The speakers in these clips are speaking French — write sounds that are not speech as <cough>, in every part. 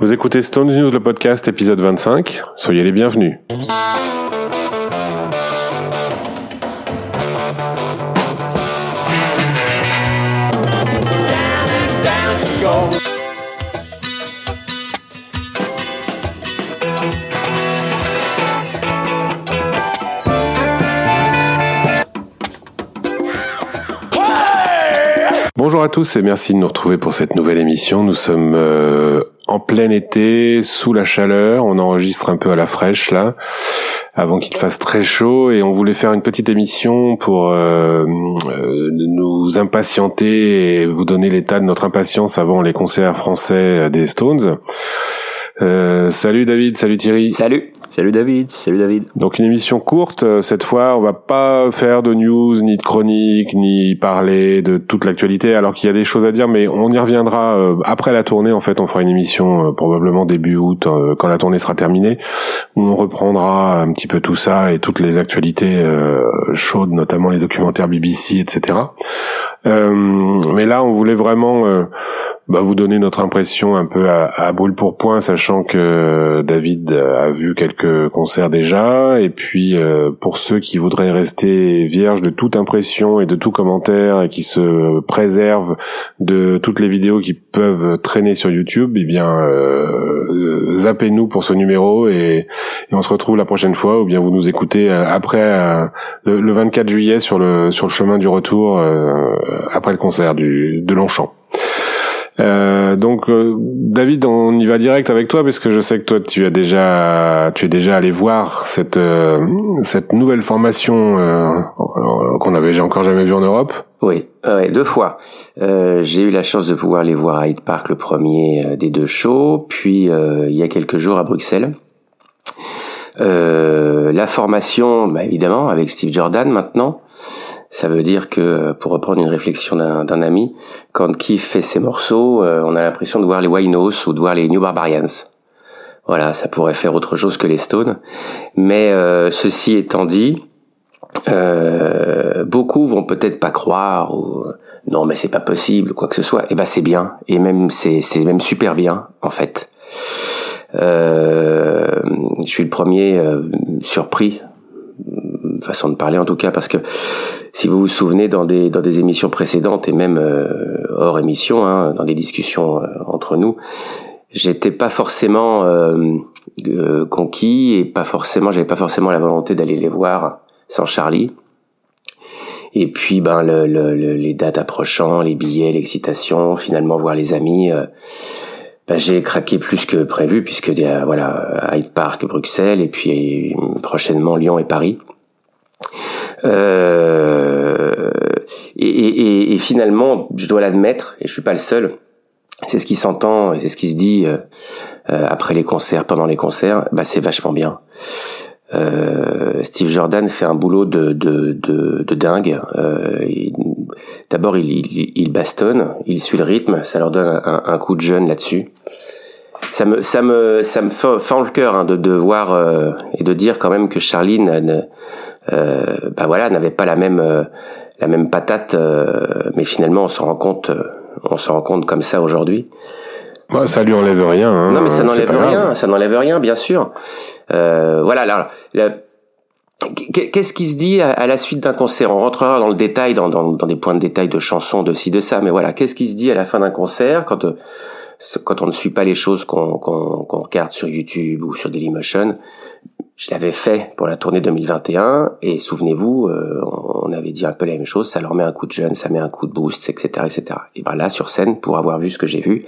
Vous écoutez Stones News, le podcast, épisode 25. Soyez les bienvenus. Bonjour à tous et merci de nous retrouver pour cette nouvelle émission. Nous sommes euh, en plein été, sous la chaleur, on enregistre un peu à la fraîche là, avant qu'il fasse très chaud, et on voulait faire une petite émission pour euh, euh, nous impatienter et vous donner l'état de notre impatience avant les concerts français des Stones. Euh, salut David, salut Thierry. Salut. Salut David, salut David. Donc une émission courte euh, cette fois, on va pas faire de news ni de chroniques ni parler de toute l'actualité alors qu'il y a des choses à dire mais on y reviendra euh, après la tournée en fait, on fera une émission probablement début août quand la tournée sera terminée où on reprendra un petit peu tout ça et toutes les actualités chaudes notamment les documentaires BBC etc. mais là on voulait vraiment bah, vous donner notre impression un peu à, à brûle pour point, sachant que David a vu quelques concerts déjà, et puis euh, pour ceux qui voudraient rester vierges de toute impression et de tout commentaire et qui se préservent de toutes les vidéos qui peuvent traîner sur YouTube, eh bien euh, zappez-nous pour ce numéro et, on se retrouve la prochaine fois, ou bien vous nous écoutez euh, après euh, le, le, 24 juillet sur le sur le chemin du retour après le concert du de Longchamp. Euh, donc euh, David, on y va direct avec toi parce que je sais que toi tu as déjà tu es déjà allé voir cette euh, cette nouvelle formation euh, qu'on avait encore jamais vue en Europe. Oui, deux fois. J'ai eu la chance de pouvoir les voir à Hyde Park le premier des deux shows, puis il y a quelques jours à Bruxelles. la formation, bah, évidemment, avec Steve Jordan maintenant. Ça veut dire que, pour reprendre une réflexion d'un ami, quand Keith fait ses morceaux, euh, on a l'impression de voir les Winos ou de voir les New Barbarians. Voilà, ça pourrait faire autre chose que les Stones. Mais euh, ceci étant dit, euh, beaucoup vont peut-être pas croire ou non mais c'est pas possible quoi que ce soit. Et eh ben c'est bien et même c'est c'est même super bien en fait. je suis le premier surpris façon de parler en tout cas, parce que si vous vous souvenez dans des dans des émissions précédentes et même euh, hors émission, hein, dans des discussions euh, entre nous, j'étais pas forcément euh, conquis et pas forcément, j'avais pas forcément la volonté d'aller les voir sans Charlie. Et puis ben le, le, les dates approchant, les billets, l'excitation, finalement voir les amis. Ben, j'ai craqué plus que prévu puisque y a voilà Hyde Park, Bruxelles et puis prochainement Lyon et Paris. Euh, et, et, et, finalement, je dois l'admettre, et je suis pas le seul. C'est ce qui s'entend, c'est ce qui se dit euh, euh, après les concerts, pendant les concerts. Bah, c'est vachement bien. Euh, Steve Jordan fait un boulot de, de, de, de dingue. Euh, D'abord, il, il, il, bastonne, il suit le rythme, ça leur donne un, coup de jeune là-dessus. Ça me, ça me, ça me fend le cœur hein, de, de voir euh, et de dire quand même que Charline euh, bah voilà, n'avait pas la même euh, la même patate, euh, mais finalement on s'en rend compte, on s'en rend compte comme ça aujourd'hui. Bah, ça lui enlève rien. Hein, non, mais ça n'enlève rien. Ça n'enlève rien, bien sûr. Euh, voilà. Là, qu'est-ce qui se dit à, la suite d'un concert? On rentrera dans le détail, dans, dans, dans, des points de détail de chansons, de ci, de ça. Mais voilà, qu'est-ce qui se dit à la fin d'un concert quand quand on ne suit pas les choses qu'on qu'on regarde sur YouTube ou sur Dailymotion? Je l'avais fait pour la tournée 2021 et souvenez-vous, euh, on avait dit un peu la même chose, ça leur met un coup de jeune, ça met un coup de boost, etc., etc. Et ben là, sur scène, pour avoir vu ce que j'ai vu,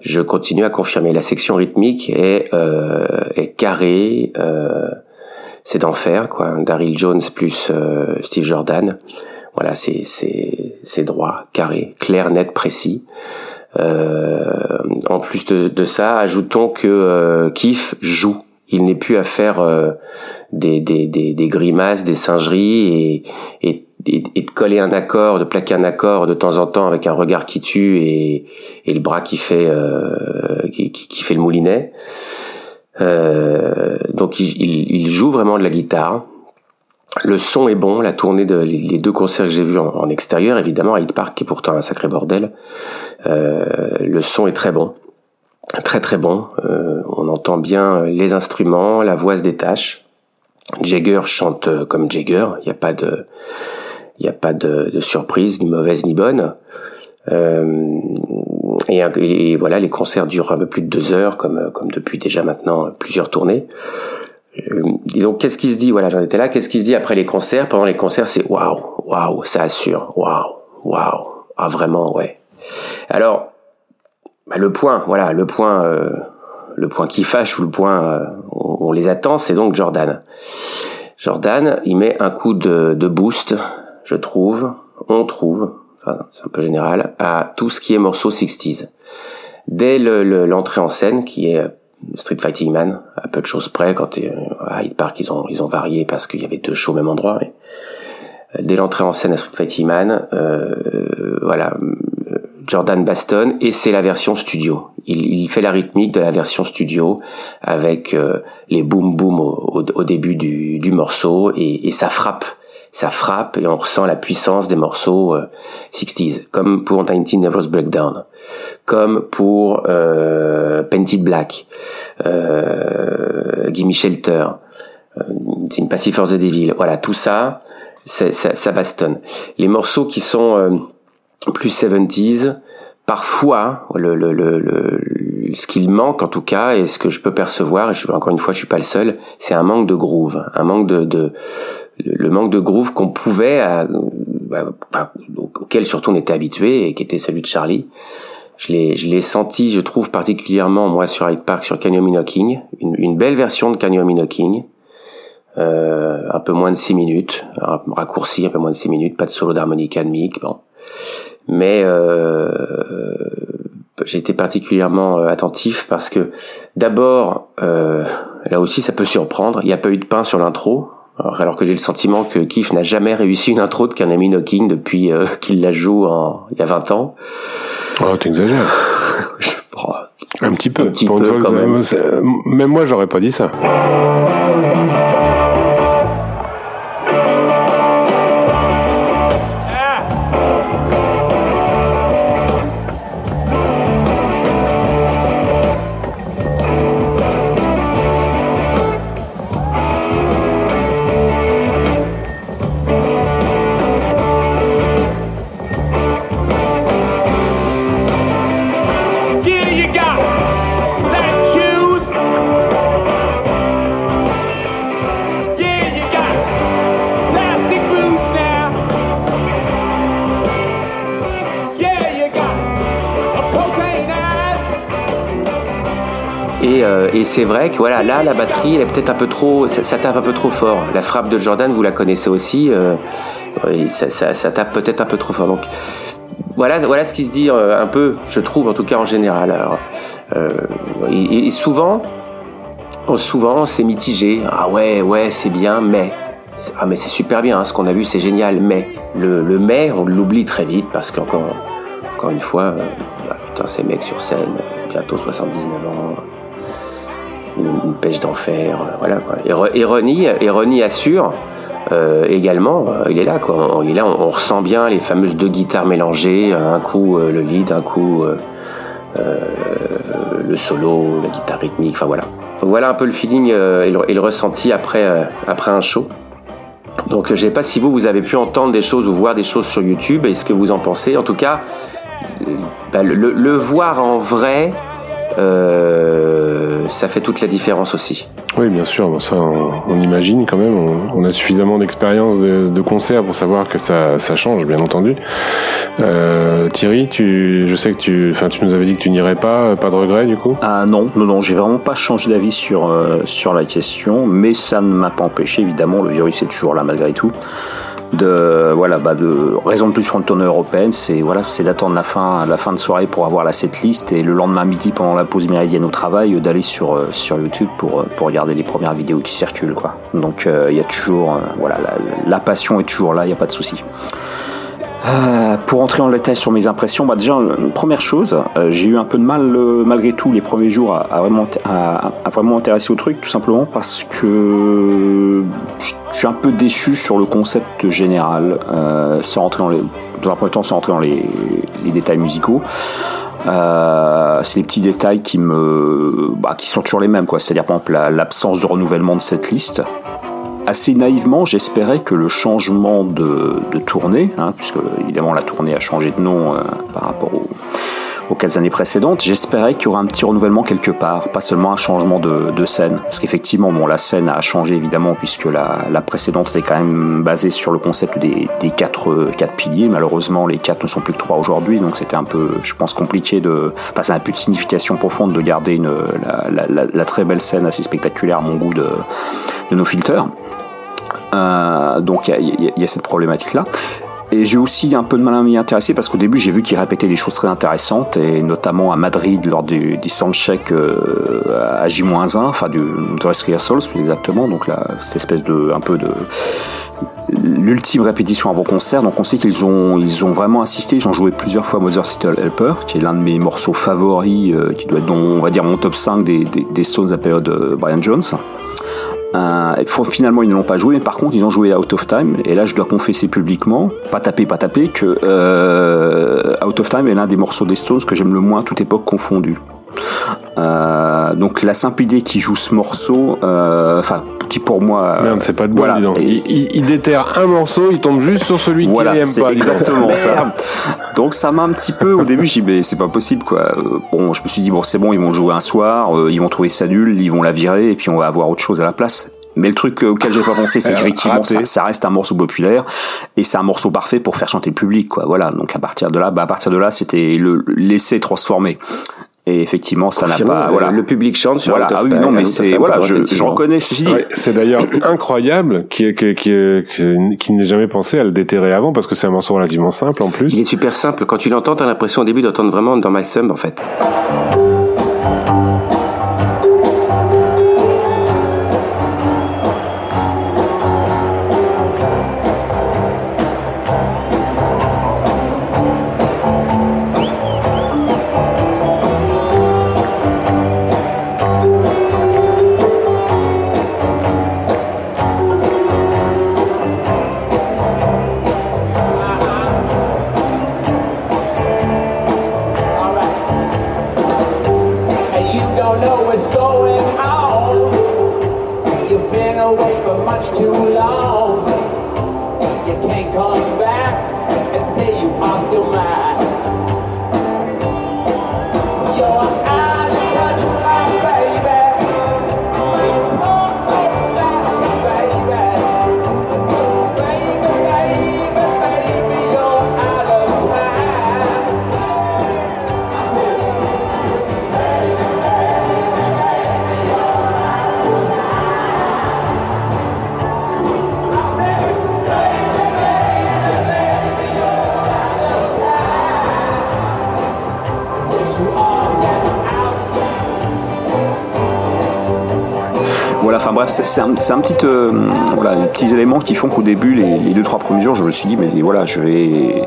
je continue à confirmer la section rythmique est, euh, est carrée, euh, c'est d'enfer, quoi. Daryl Jones plus euh, Steve Jordan, voilà, c'est c'est c'est droit, carré, clair, net, précis. Euh, en plus de, de ça, ajoutons que euh, Keith joue il n'est plus à faire euh, des, des, des, grimaces, des singeries et, et, de coller un accord, de plaquer un accord de temps en temps avec un regard qui tue et, et le bras qui fait euh, qui, qui, fait le moulinet. Euh, donc il, il, joue vraiment de la guitare. Le son est bon, la tournée de les deux concerts que j'ai vus en, extérieur, évidemment, à Hyde Park, qui est pourtant un sacré bordel. Le son est très bon. Très très bon. on entend bien les instruments, la voix se détache. Jagger chante comme Jagger. Il n'y a pas de, il a pas de, de, surprise, ni mauvaise ni bonne. Euh, et, voilà, les concerts durent un peu plus de deux heures, comme, comme depuis déjà maintenant plusieurs tournées. Euh, et donc, qu'est-ce qui se dit? Voilà, j'en étais là. Qu'est-ce qui se dit après les concerts? Pendant les concerts, c'est waouh, waouh, ça assure, waouh, waouh. Ah vraiment, ouais. Alors, bah, le point, voilà, le point, euh, le point qui fâche ou le point, euh, on, les attend, c'est donc Jordan. Jordan, il met un coup de, de boost, je trouve, on trouve, enfin c'est un peu général, à tout ce qui est morceau 60s. Dès l'entrée le, en scène, qui est Street Fighting Man, à peu de choses près, quand euh, à Hyde Park ils ont ils ont varié parce qu'il y avait deux shows au même endroit. Mais, euh, dès l'entrée en scène à Street Fighting Man, euh, voilà, Jordan Baston et c'est la version studio. Il, il, fait la rythmique de la version studio avec euh, les boom boom au, au, début du, du morceau et, et, ça frappe, ça frappe et on ressent la puissance des morceaux 60s, comme pour 19 Nervous Breakdown comme pour euh, Painted Black, euh, Gimme Shelter, euh, Sympathy for the Devil. Voilà, tout ça, ça, ça, bastonne. Les morceaux qui sont euh, plus 70s, parfois, le, le, le, le ce qu'il manque en tout cas, et ce que je peux percevoir, et je, encore une fois, je suis pas le seul, c'est un manque de groove, un manque de, de le manque de groove qu'on pouvait, à, bah, auquel surtout on était habitué et qui était celui de Charlie. Je l'ai, je l'ai senti, je trouve particulièrement moi sur Hyde Park, sur Canyon Knocking, une, une belle version de Canyon Knocking, euh, un peu moins de 6 minutes, raccourci un peu moins de 6 minutes, pas de solo d'harmonica de bon. Mais euh, j'ai été particulièrement euh, attentif parce que d'abord, euh, là aussi ça peut surprendre, il n'y a pas eu de pain sur l'intro, alors que j'ai le sentiment que Keith n'a jamais réussi une intro de Kanami Knocking depuis euh, <laughs> qu'il la joue en, il y a 20 ans. Oh, t'exagères. <laughs> un petit peu. Un petit peu même. même moi, j'aurais pas dit ça. Et c'est vrai que voilà, là, la batterie, elle est peut-être un peu trop, ça, tape un peu trop fort. La frappe de Jordan, vous la connaissez aussi, euh, ça, tape peut-être un peu trop fort. Donc voilà, voilà ce qui se dit euh, un peu, je trouve, en tout cas en général. Euh, et, souvent, oh, souvent, c'est mitigé. Ah ouais, ouais, c'est bien, mais ah mais c'est super bien, hein, ce qu'on a vu, c'est génial. Mais le, le mais, on l'oublie très vite parce qu'encore, encore une fois, euh, ah, putain, ces mecs sur scène, bientôt 79 ans une, pêche d'enfer, euh, voilà. Quoi. Et, Ronnie, assure euh, également, euh, il est là, quoi. On, il est là, on, ressent bien les fameuses deux guitares mélangées, un coup le lead, un coup le solo, la guitare rythmique, enfin voilà. Donc voilà un peu le feeling et le, ressenti après, après un show. Donc je sais pas si vous, vous avez pu entendre des choses ou voir des choses sur YouTube et ce que vous en pensez. En tout cas, bah, le, le, voir en vrai, euh, ça fait toute la différence aussi. Oui, bien sûr, ça on, imagine quand même, on, a suffisamment d'expérience de, de, concert pour savoir que ça, ça change, bien entendu. Euh, Thierry, tu, je sais que tu, enfin, tu nous avais dit que tu n'irais pas, pas de regret du coup? Ah non, non, non, j'ai vraiment pas changé d'avis sur, euh, sur la question, mais ça ne m'a pas empêché, évidemment, le virus est toujours là malgré tout de voilà bah de raison de plus pour une tournée européenne c'est voilà c'est d'attendre la fin la fin de soirée pour avoir la setlist et le lendemain midi pendant la pause méridienne au travail d'aller sur euh, sur YouTube pour euh, pour regarder les premières vidéos qui circulent quoi. Donc euh, il y a toujours voilà la, la, passion est toujours là il y a pas de souci euh, pour entrer en détail sur mes impressions, bah déjà, première chose, euh, j'ai eu un peu de mal euh, malgré tout les premiers jours à, vraiment à, vraiment intéresser au truc, tout simplement parce que je suis un peu déçu sur le concept général, sans rentrer dans les, dans un premier temps, sans rentrer dans les, les détails musicaux. Euh, c'est des petits détails qui me, bah, qui sont toujours les mêmes, quoi. C'est-à-dire, par exemple, l'absence de renouvellement de cette liste. Assez naïvement, j'espérais que le changement de, de tournée, hein, puisque évidemment la tournée a changé de nom euh, par rapport au, aux quatre années précédentes, j'espérais qu'il y aurait un petit renouvellement quelque part, pas seulement un changement de, de scène. Parce qu'effectivement, bon, la scène a changé évidemment, puisque la, la, précédente était quand même basée sur le concept des, des quatre, quatre piliers. Malheureusement, les quatre ne sont plus que trois aujourd'hui, donc c'était un peu, je pense, compliqué de. Enfin, ça n'a plus de signification profonde de garder une, la, la, la, très belle scène assez spectaculaire à mon goût de, de nos filters. Euh, donc il y, a cette problématique là. Et j'ai aussi un peu de mal à m'y intéresser parce qu'au début j'ai vu qu'il répétait des choses très intéressantes et notamment à Madrid lors du, du soundcheck euh, à J-1, enfin du dress rehearsals plus exactement, donc là cette espèce de un peu de l'ultime répétition avant concert. Donc on sait qu'ils ont ils ont vraiment insisté, ils ont joué plusieurs fois Mother City Helper, qui est l'un de mes morceaux favoris, euh, qui doit être dans on va dire mon top 5 des, des, des Stones à période de Brian Jones. Euh, finalement, ils ne l'ont pas joué, mais par contre, ils ont joué Out of Time. Et là, je dois confesser publiquement, pas taper, pas taper, que euh, Out of Time est l'un des morceaux des Stones que j'aime le moins, toute époque confondue. Euh, donc la simple idée qui joue ce morceau, euh, enfin qui pour moi, merde, c'est pas de voilà. il, il, il, déterre un morceau, il tombe juste sur celui voilà, qu'il aime pas. Exactement ça. Donc ça m'a un petit peu au début, j'ai dit mais c'est pas possible quoi. Bon, je me suis dit bon c'est bon, ils vont jouer un soir, euh, ils vont trouver ça nul, ils vont la virer et puis on va avoir autre chose à la place. Mais le truc auquel j'ai pas pensé, c'est qu'effectivement, ça, ça, reste un morceau populaire et c'est un morceau parfait pour faire chanter le public, quoi. Voilà. Donc à partir de là, bah à partir de là, c'était le l'essai transformé. Et effectivement, ça n'a pas. Voilà, le public chante sur voilà. Ah oui, non, mais c'est voilà, je, je reconnais. Ceci dit, ouais, c'est d'ailleurs <laughs> incroyable qui qui qui, qui, qui n'ait jamais pensé à le déterrer avant parce que c'est un morceau relativement simple en plus. Il est super simple. Quand tu l'entends, t'as l'impression au début d'entendre vraiment dans My Thumb en fait. C'est un, petit, euh, voilà, des petits éléments qui font qu'au début, les, les, deux trois premiers jours, je me suis dit, mais voilà, je vais,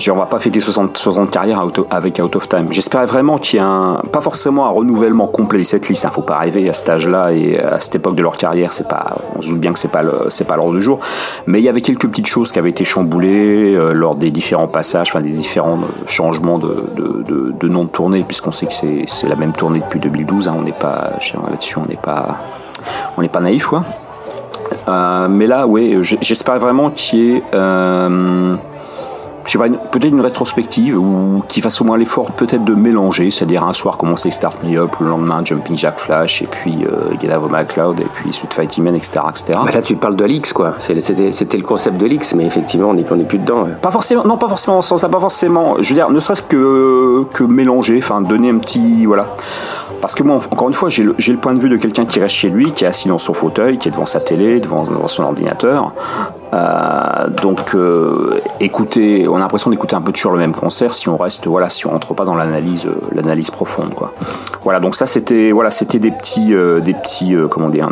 je, on va pas fêter 60, 60 carrières avec Out of Time. J'espérais vraiment qu'il y ait un, pas forcément un renouvellement complet de cette liste. Hein, faut pas arriver à cet âge-là et à cette époque de leur carrière. C'est pas, on se doute bien que c'est pas c'est pas l'ordre du jour. Mais il y avait quelques petites choses qui avaient été chamboulées euh, lors des différents passages, enfin des différents changements de, de, de, de nom de tournée, puisqu'on sait que c'est, c'est la même tournée depuis 2012. Hein, on n'est pas, là-dessus, on n'est pas on n'est pas naïf, quoi. Euh, mais là, oui, j'espère vraiment qu'il y ait, euh, je sais pas, peut-être une rétrospective ou qu'il fasse au moins l'effort peut-être de mélanger, c'est-à-dire un soir commencer Start Me Up, le lendemain Jumping Jack Flash, et puis euh, Get Out of My Cloud, et puis Sweet Fighting Man, etc. etc. Bah là, tu parles de l'X, quoi. C'était le concept de l'X, mais effectivement, on n'est plus dedans. Ouais. Pas forcément, non, pas forcément ce sens-là, pas forcément. Je veux dire, ne serait-ce que, que mélanger, enfin, donner un petit, voilà. Parce que moi, encore une fois, j'ai le, point de vue de quelqu'un qui reste chez lui, qui est assis dans son fauteuil, qui est devant sa télé, devant, son ordinateur. Euh, donc, euh, écouter, on a l'impression d'écouter un peu toujours le même concert si on reste, voilà, si on rentre pas dans l'analyse, euh, l'analyse profonde, quoi. Voilà, donc ça, c'était, voilà, c'était des petits, euh, des petits, comment dire.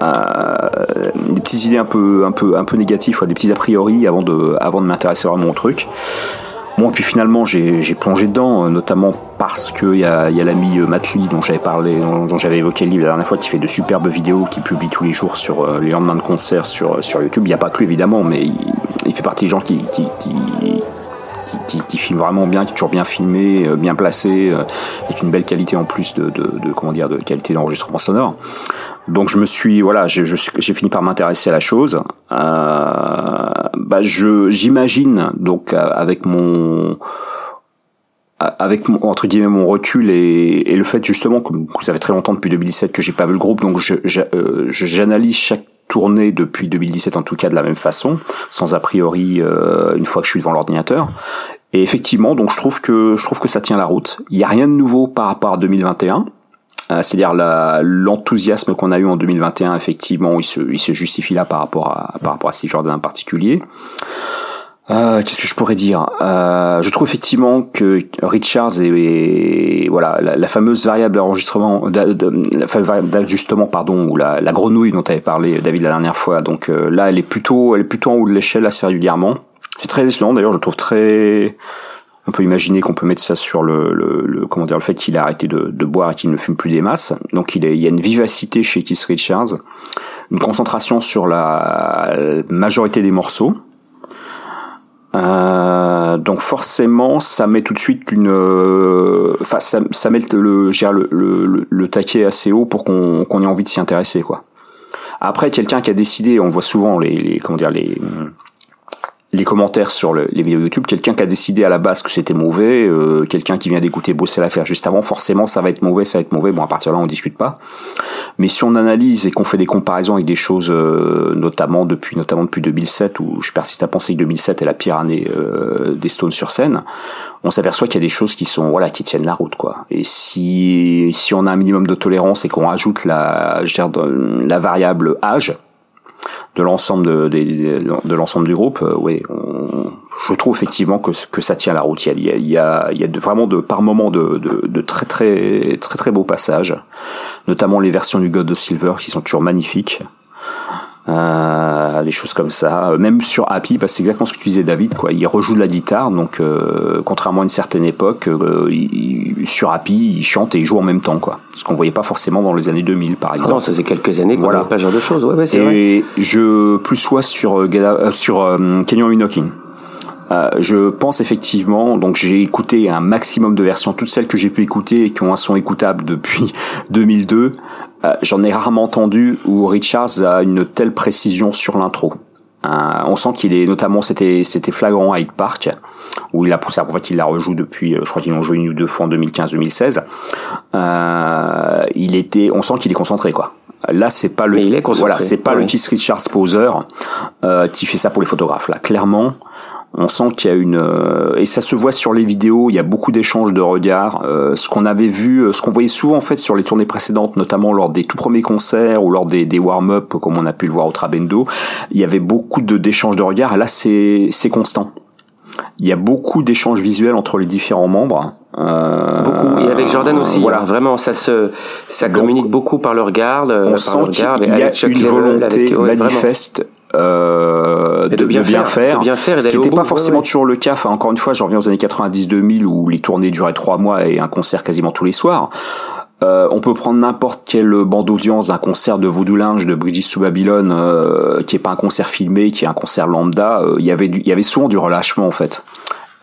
des petites idées un peu, un peu, un peu négatives, des petits a priori avant de, avant de m'intéresser vraiment au truc. Bon, et puis finalement, j'ai plongé dedans, notamment parce qu'il y a, y a l'ami Matli dont j'avais parlé, dont j'avais évoqué le livre la dernière fois, qui fait de superbes vidéos, qui publie tous les jours sur euh, les lendemains de concerts sur, sur YouTube. Il n'y a pas que lui, évidemment, mais il, fait partie des gens qui, qui, qui, filme vraiment bien, qui est toujours bien filmé, bien placé, avec une belle qualité en plus de, de, comment dire, de qualité d'enregistrement sonore. Donc je me suis voilà, j'ai fini par m'intéresser à la chose. Euh, bah je j'imagine donc avec mon avec mon, entre guillemets mon recul et, et, le fait justement que ça fait très longtemps depuis 2017 que j'ai pas vu le groupe donc je, euh, j'analyse chaque tournée depuis 2017 en tout cas de la même façon sans a priori euh, une fois que je suis devant l'ordinateur. Et effectivement donc je trouve que je trouve que ça tient la route. Il y a rien de nouveau par rapport à 2021 euh, c'est-à-dire l'enthousiasme qu'on a eu en 2021 effectivement il se, il se justifie là par rapport à par rapport à ces Jordan en particulier euh, Qu'est-ce que je pourrais dire? Euh, Je trouve effectivement que Richards est, voilà la, fameuse variable d'enregistrement, d'ajustement pardon, ou la, la, grenouille dont avait parlé David la dernière fois. Donc euh, là, elle est plutôt, elle est plutôt en haut de l'échelle assez régulièrement. C'est très étonnant d'ailleurs. Je trouve très on peut imaginer qu'on peut mettre ça sur le, le, le comment dire le fait qu'il a arrêté de, boire et qu'il ne fume plus des masses. Donc il, y a une vivacité chez Keith Richards, une concentration sur la majorité des morceaux euh, donc forcément, ça met tout de suite une, euh, enfin ça, met le, le, le, taquet assez haut pour qu'on qu'on ait envie de s'y intéresser quoi. Après, quelqu'un qui a décidé, on voit souvent les, les comment dire les les commentaires sur le, les vidéos YouTube, quelqu'un qui a décidé à la base que c'était mauvais, euh, quelqu'un qui vient d'écouter bosser l'affaire juste avant, forcément ça va être mauvais, ça va être mauvais. Bon, à partir de là, on discute pas. Mais si on analyse et qu'on fait des comparaisons avec des choses, euh, notamment depuis notamment depuis 2007, où je persiste à penser que 2007 est la pire année euh, des Stones sur scène, on s'aperçoit qu'il y a des choses qui sont voilà qui tiennent la route quoi. Et si si on a un minimum de tolérance et qu'on ajoute la je veux dire, la variable âge de l'ensemble de, de, de l'ensemble du groupe, euh, oui, je trouve effectivement que, que ça tient la route. Il y a, il y a, il y a de, vraiment de, par moments de, de, de, très très très très beaux passages, notamment les versions du God of Silver qui sont toujours magnifiques euh, des choses comme ça. Même sur Happy, parce que c'est exactement ce que tu disais David, quoi. Il rejoue de la guitare, donc euh, contrairement à une certaine époque, euh, il, sur Happy, il chante et il joue en même temps, quoi. Ce qu'on voyait pas forcément dans les années 2000, par exemple. Non, ça fait quelques années qu'on voilà. pas ce genre de choses. Ouais, ouais, c'est et je plus soit sur euh, sur Kenyon Knocking. Euh, je pense effectivement, donc j'ai écouté un maximum de versions, toutes celles que j'ai pu écouter et qui ont un son écoutable depuis <laughs> 2002. Euh, j'en ai rarement entendu où Richards a une telle précision sur l'intro. Euh, on sent qu'il est notamment c'était c'était flagrant à Hyde Park où il a poussé en fait il la rejoue depuis je crois qu'ils l'ont joué une ou deux fois en 2015-2016 euh, il était on sent qu'il est concentré quoi. Là c'est pas le il est voilà c'est pas le Keith Richards poseur euh, qui fait ça pour les photographes là. Clairement on sent qu'il y a une euh, et ça se voit sur les vidéos. Il y a beaucoup d'échanges de regards. Euh, ce qu'on avait vu, euh, ce qu'on voyait souvent en fait sur les tournées précédentes, notamment lors des tout premiers concerts ou lors des, des warm-up, comme on a pu le voir au Trabendo, il y avait beaucoup de d'échanges de regards. Et là, c'est c'est constant. Il y a beaucoup d'échanges visuels entre les différents membres. Euh, beaucoup. Et avec Jordan aussi. Voilà. Hein. vraiment, ça se, ça communique beaucoup par le regard. On sent qu'il y a une volonté manifeste euh, de, bien, faire, bien faire, ce qui n'était pas forcément toujours le cas. Enfin, encore une fois, j'en reviens aux années 90-2000 où les tournées duraient trois mois et un concert quasiment tous les soirs. Euh, on peut prendre n'importe quelle bande d'audience d'un concert de Voodoo Lounge de Bridges sous Babylone, euh, qui est pas un concert filmé, qui est un concert lambda. Euh, il y avait il y avait souvent du relâchement en fait.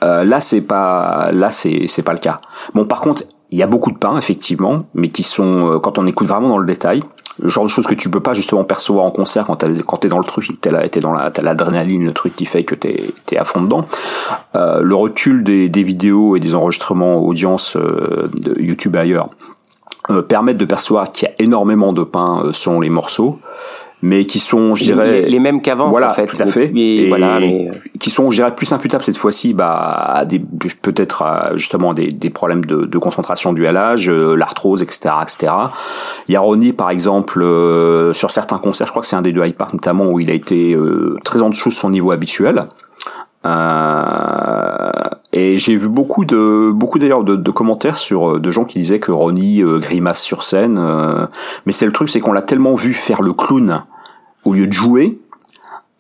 Euh, là, c'est pas, là, c'est, c'est pas le cas. Bon, par contre, il y a beaucoup de pains, effectivement, mais qui sont, euh, quand on écoute vraiment dans le détail, le genre de choses que tu peux pas justement percevoir en concert quand t'es dans le truc, t'es là, t'es dans la, t'as l'adrénaline, le truc qui fait que t'es t'es à fond dedans. Euh, le recul des, vidéos et des enregistrements audience euh, de YouTube ailleurs euh, permettent de percevoir qu'il y a énormément de pain selon les morceaux mais qui sont, je dirais, les, mêmes qu'avant. Voilà, en fait. tout à fait. et voilà, mais... qui sont, je dirais, plus imputables cette fois-ci, bah, à des peut-être justement des, des problèmes de, de concentration dû à l'âge, euh, l'arthrose, etc., etc. Il y a Ronnie, par exemple, euh, sur certains concerts, je crois que c'est un des deux Hyde Park notamment, où il a été euh, très en dessous de son niveau habituel. Euh, et j'ai vu beaucoup de beaucoup d'ailleurs de, de, commentaires sur de gens qui disaient que Ronnie grimace sur scène, mais c'est le truc, c'est qu'on l'a tellement vu faire le clown au lieu de jouer,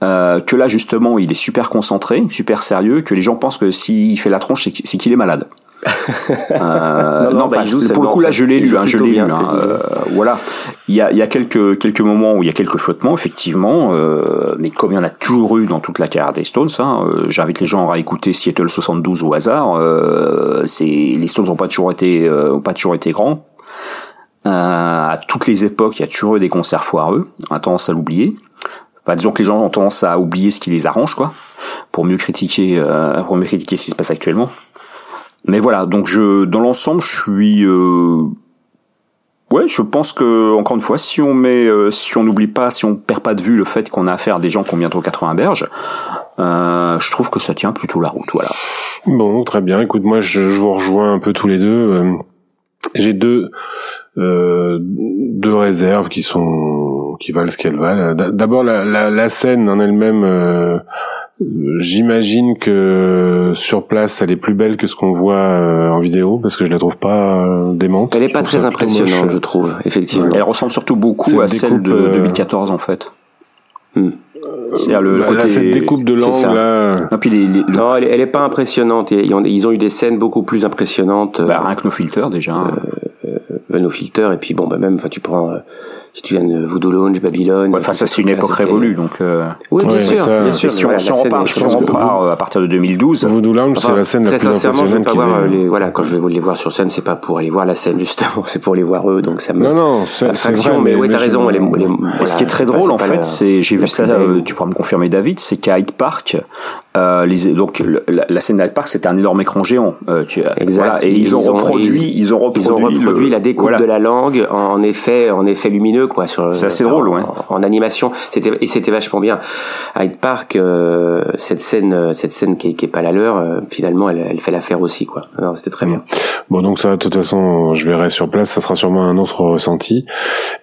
euh, que là justement il est super concentré, super sérieux, que les gens pensent que s'il fait la tronche, c'est qu'il est malade. Euh, non, non bah, pour le coup là je l'ai lu, hein, je l'ai lu, hein, euh, voilà. Il y a, il y a quelques quelques moments où il y a quelques flottements effectivement, euh, mais comme il y en a toujours eu dans toute la carrière des Stones, hein, euh, j'invite les gens à écouter Seattle 72 au hasard. Euh, c'est les Stones n'ont pas toujours été euh, ont pas toujours été grands. Euh, à toutes les époques, il y a toujours eu des concerts foireux. On a tendance à l'oublier. Enfin, disons que les gens ont tendance à oublier ce qui les arrange, quoi, pour mieux critiquer, euh, pour mieux critiquer ce qui se passe actuellement. Mais voilà, donc je, dans l'ensemble, je suis, euh, ouais, je pense que encore une fois, si on met, euh, si on n'oublie pas, si on perd pas de vue le fait qu'on a affaire à des gens qui ont bientôt 80 berges, euh, je trouve que ça tient plutôt la route, voilà. Bon, très bien. Écoute, moi, je, je vous rejoins un peu tous les deux. Euh, J'ai deux euh, deux réserves qui sont qui valent ce qu'elles valent. D- D'abord, la, la, la scène en elle-même. Euh, J'imagine que sur place, elle est plus belle que ce qu'on voit euh, en vidéo parce que je la trouve pas euh, démente. Elle est pas très impressionnante, moche. je trouve, effectivement. Elle ressemble surtout beaucoup Cette à celle de euh, 2014 en fait. Hmm. C'est-à-dire le, le Là, côté. là, cette découpe de langue là. Non, puis les, les- le- Non, elle, est- elle est pas impressionnante. Ils ont, ils ont eu des scènes beaucoup plus impressionnantes. bah, rien que nos filters déjà. euh, nos filters et puis bon bah même enfin tu prends euh, si tu viens de Voodoo Lounge, Babylone. Ouais, Enfin, ça c'est une époque révolue, donc. Euh, Oui, bien Ouais, sûr, ça- bien sûr. si on, voilà, si la on scène repart, si on repart euh, à partir de 2012, Voodoo Lounge, c'est la scène la très plus sincèrement, je vais pas voir euh, les voilà quand je vais les voir sur scène, c'est pas pour aller voir la scène justement, <laughs> c'est pour les voir eux, donc ça me. Non, non, c'est vrai. mais, oui, t'as raison. Ce qui est très drôle en fait, c'est j'ai vu ça, euh, tu pourras me confirmer David, c'est qu'à Hyde Park, euh, les, donc le- la, la scène d'Hyde Park c'était un énorme écran géant. Euh, tu- Exact. Voilà, et ils, ont reproduit, ils, ont reproduit, Ils ont reproduit le- la découpe voilà. de la langue en, en effet, en effet lumineux, quoi. Sur, C'est assez en- drôle, ouais. En, en animation, c'était et c'était vachement bien. Hyde Park, euh, cette scène, euh, cette scène qui est, qui est pas la leur, euh, finalement, elle, elle fait l'affaire aussi, quoi. Alors, c'était très bien. Bon, donc ça, de toute façon, je verrai sur place. Ça sera sûrement un autre ressenti.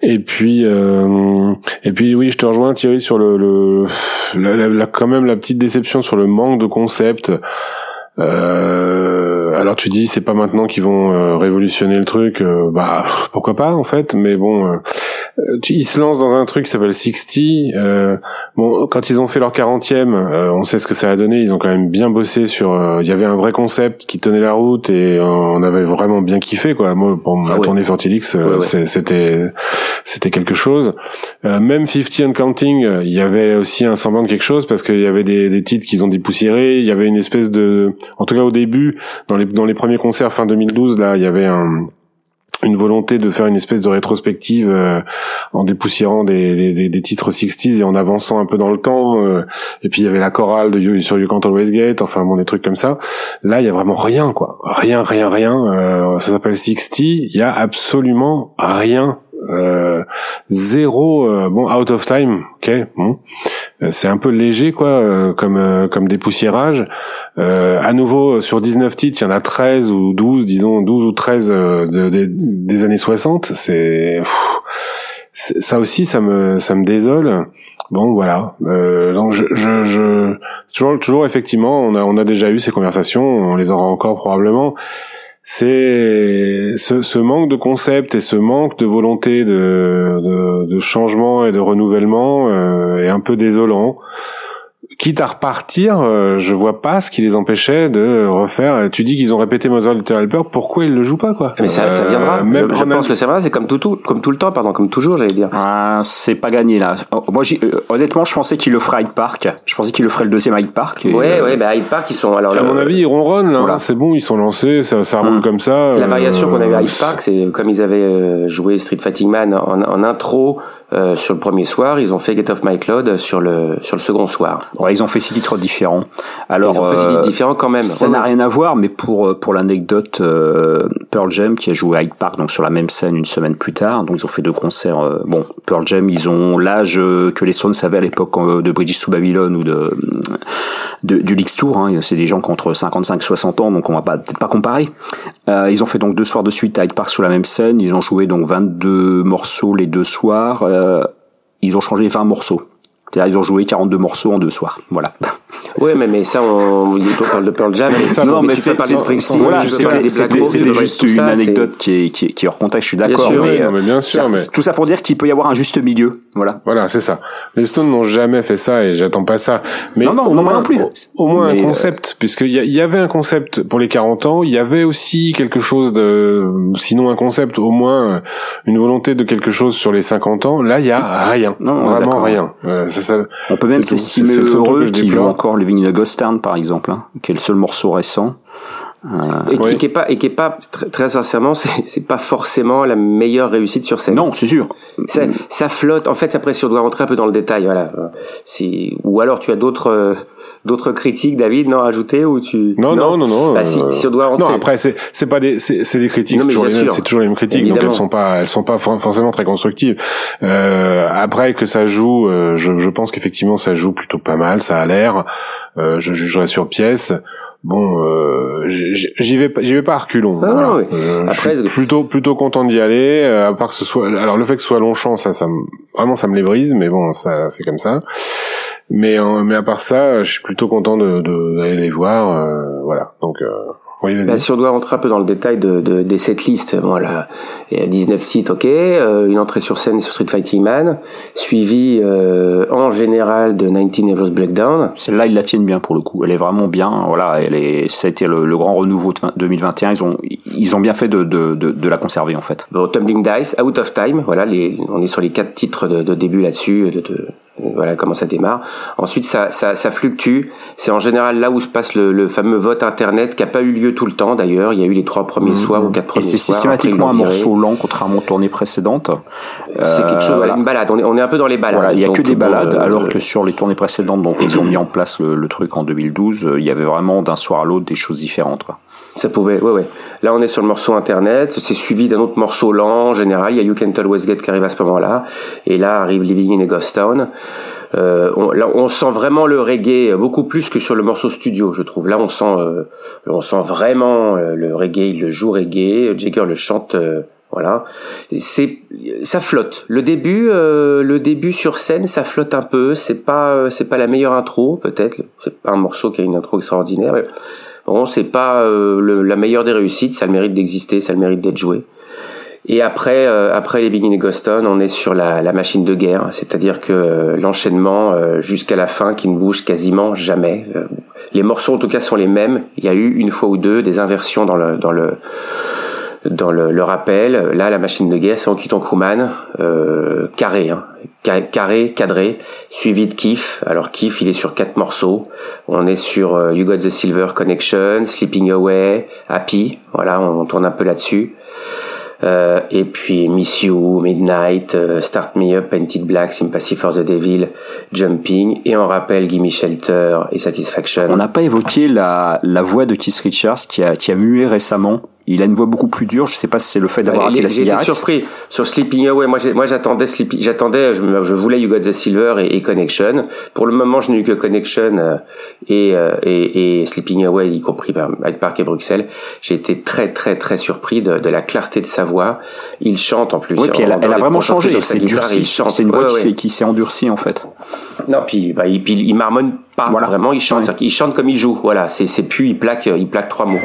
Et puis, euh, et puis, oui, je te rejoins, Thierry, sur le, le la, la- la- quand même la petite déception sur le manque de concept. Euh, alors tu dis c'est pas maintenant qu'ils vont euh, révolutionner le truc, euh, bah pourquoi pas en fait, mais bon, euh, ils se lancent dans un truc qui s'appelle 60. Euh, bon, quand ils ont fait leur 40e, euh, on sait ce que ça a donné. Ils ont quand même bien bossé sur. euh, Il y avait un vrai concept qui tenait la route et euh, on avait vraiment bien kiffé quoi. Moi, pour ma Ah ouais. tournée Fortilix, euh, Ouais, ouais. c'est- c'était c'était quelque chose. Euh, même 50 and Counting, euh, il y avait aussi un semblant de quelque chose parce qu'il y avait des, des titres qu'ils ont dépoussiérés. Il y avait une espèce de, en tout cas au début, dans les dans les premiers concerts fin 2012, là, il y avait un une volonté de faire une espèce de rétrospective euh, en dépoussiérant des, des, des, titres 60s et en avançant un peu dans le temps euh, et puis il y avait la chorale de you, sur You Can't Always Get enfin bon des trucs comme ça. Là il y a vraiment rien quoi. Rien rien rien euh, ça s'appelle 60 il y a absolument rien euh, zéro euh, bon out of time ok bon. Euh, c'est un peu léger quoi euh, comme euh, comme dépoussiérage. Euh, à nouveau sur 19 titres il y en a 13 ou 12 disons 12 ou 13 euh, de- de- des années 60 c'est ça aussi ça me ça me désole. Bon voilà. Euh, donc je je, je toujours toujours effectivement on a on a déjà eu ces conversations on les aura encore probablement c'est ce, manque de concept et ce manque de volonté de changement et de renouvellement euh, est un peu désolant. Quitte à repartir, euh, je vois pas ce qui les empêchait de refaire. Tu dis qu'ils ont répété Mother Little Helper, pourquoi ils le jouent pas quoi Mais ça, ça Euh, viendra. Même je je en pense que ça viendra. C'est comme tout, tout, comme tout le temps, pardon, comme toujours, j'allais dire. Ah, c'est pas gagné là. Oh, Moi, j'y- euh, honnêtement, je pensais qu'il le ferait à Hyde Park. Je pensais qu'il le ferait le deuxième Hyde Park. et, Ouais, euh, ouais, bah Hyde Park, ils sont alors. À mon avis, ils ronronnent là. Voilà. hein, c'est bon, ils sont lancés, ça, ça roule Hum. comme ça. La euh, variation qu'on avait à Hyde Park, c'est comme ils avaient euh, joué Street Fighting Man en, en intro euh, sur le premier soir, ils ont fait Get Off My Cloud sur le sur le second soir. ouais, ils ont fait six titres différents. Alors, ils ont fait euh, des titres différents quand même. Ça n'a rien à voir, mais pour euh, pour l'anecdote, euh, Pearl Jam qui a joué à Hyde Park, donc sur la même scène une semaine plus tard, donc ils ont fait deux concerts. euh, bon, Pearl Jam, ils ont l'âge euh, que les Stones avaient à l'époque euh, de British to Babylon ou de, du Leaks Tour. Hein, c'est des gens qui ont entre 55 et 60 ans, donc on va pas peut-être pas comparer. Euh, ils ont fait donc deux soirs de suite à Hyde Park sur la même scène. Ils ont joué donc 22 morceaux les deux soirs. Euh, ils ont changé 20 morceaux. C'est-à-dire ils ont joué 42 morceaux en deux soirs. Voilà. <laughs> Ouais, mais, mais ça, on, on parle de Pearl Jam. Mais ça, non, mais c'est voilà, c'était juste une anecdote qui est, qui est, qui est hors contexte, je suis d'accord. Mais, mais, bien sûr, mais tout ça pour dire qu'il peut y avoir un juste milieu. Voilà. Voilà, c'est ça. Les Stones n'ont jamais fait ça et j'attends pas ça. Mais non, non, non, non plus. Au, moins un concept, puisqu'il y, y avait un concept pour les 40 ans, il y avait aussi quelque chose de, sinon un concept, au moins une volonté de quelque chose sur les 50 ans. Là, il y a rien. Non, vraiment rien. Euh, on peut même s'estimer heureux qu'il joue encore in a Ghost Town, par exemple, hein, qui est le seul morceau récent. Euh, et, qui est pas et qui est pas très, très sincèrement c'est pas forcément la meilleure réussite sur scène. Non, c'est sûr. Ça, ça, flotte. En fait, après, si on doit rentrer un peu dans le détail, voilà. Si ou alors tu as d'autres d'autres critiques, David, non, ajouter ou tu Non, non, non, non. Bah, si, euh, si on doit rentrer. Non, après c'est c'est pas des c'est des critiques, c'est toujours les mêmes, c'est toujours les mêmes critiques, Évidemment. donc elles sont pas elles sont pas forcément très constructives. Euh, après que ça joue, euh, je je pense qu'effectivement ça joue plutôt pas mal, ça a l'air. Euh, je jugerai sur pièce bon euh, j'y vais pas j'y vais pas à reculons ah, voilà. oui. je, suis plutôt plutôt content d'y aller euh, à part que ce soit alors le fait que ce soit Longchamp ça ça me, vraiment ça me les brise mais bon ça c'est comme ça mais euh, mais à part ça je suis plutôt content de d'aller les voir euh, voilà donc euh, oui, bah, si on doit rentrer un peu dans le détail de, de des setlists, voilà, il y a 19 sites, ok, euh, une entrée sur scène sur Street Fighting Man, suivi euh, en général de 19 Evos Breakdown. Celle-là, ils la tiennent bien pour le coup. Elle est vraiment bien. Voilà, elle est, ça a été le, le grand renouveau de 2021. Ils ont, ils ont bien fait de, de, de, de la conserver en fait. Bon, Tumbling Dice, Out of Time, voilà, les, on est sur les quatre titres de, de début là-dessus, de, de voilà comment ça démarre. Ensuite, ça, ça, ça fluctue. C'est en général là où se passe le, le, fameux vote internet qui a pas eu lieu tout le temps d'ailleurs. Il y a eu les trois premiers mmh. soirs ou quatre premiers soirs. Et c'est systématiquement un morceau lent contrairement aux tournées précédentes. C'est quelque chose, voilà. une balade. On est, on est un peu dans les balades. Voilà, il y a que des balades, euh, alors que sur les tournées précédentes, donc ils ont mis en place le, le truc en 2012, euh, il y avait vraiment d'un soir à l'autre des choses différentes. Quoi. Ça pouvait, ouais, ouais. Là, on est sur le morceau internet. C'est suivi d'un autre morceau lent. En général, il y a You Can Tell Westgate qui arrive à ce moment-là. Et là arrive Living in a Ghost Town. Euh, on, là, on sent vraiment le reggae beaucoup plus que sur le morceau studio, je trouve. Là, on sent, euh, on sent vraiment euh, le reggae. Il le joue reggae. Jagger le chante. Euh, voilà, c'est ça flotte. Le début, euh, le début sur scène, ça flotte un peu. C'est pas, c'est pas la meilleure intro, peut-être. C'est pas un morceau qui a une intro extraordinaire. Mais bon, c'est pas le, la meilleure des réussites. Ça le mérite d'exister, ça le mérite d'être joué. Et après, euh, après les Beginning Goston, on est sur la, la machine de guerre, c'est-à-dire que euh, l'enchaînement euh, jusqu'à la fin qui ne bouge quasiment jamais. les morceaux en tout cas sont les mêmes. Il y a eu une fois ou deux des inversions dans le dans le dans le, le rappel. Là, la machine de guerre, c'est Okiton Kuman, euh, carré, hein, carré, cadré, suivi de Kiff. Alors Kiff, il est sur quatre morceaux. On est sur You Got the Silver Connection, Sleeping Away, Happy. Voilà, on tourne un peu là-dessus. Euh, et puis Miss You, Midnight, euh, Start Me Up, Painted Black, Sympathy for the Devil, Jumping, et on rappelle Gimme Shelter et Satisfaction. On n'a pas évoqué la, la voix de Keith Richards qui a, qui a mué récemment il a une voix beaucoup plus dure. Je sais pas si c'est le fait d'avoir arrêté la cigarette. J'étais surpris sur Sleeping Away. Moi, moi, j'attendais Sleeping, j'attendais, je, je, voulais You Got the Silver et, et, Connection. Pour le moment, je n'ai eu que Connection euh, et, euh, et, et, Sleeping Away, y compris Hyde Park et Bruxelles. J'ai été très, très, très surpris de, de, la clarté de sa voix. Il chante en plus. Oui, elle, a, elle a vraiment changé. C'est C'est une voix qui s'est endurcie en fait. Non, puis, bah, il, puis il marmonne pas voilà. vraiment. Il chante. Il chante comme il joue. Voilà. C'est, c'est puis il plaque, il plaque trois mots.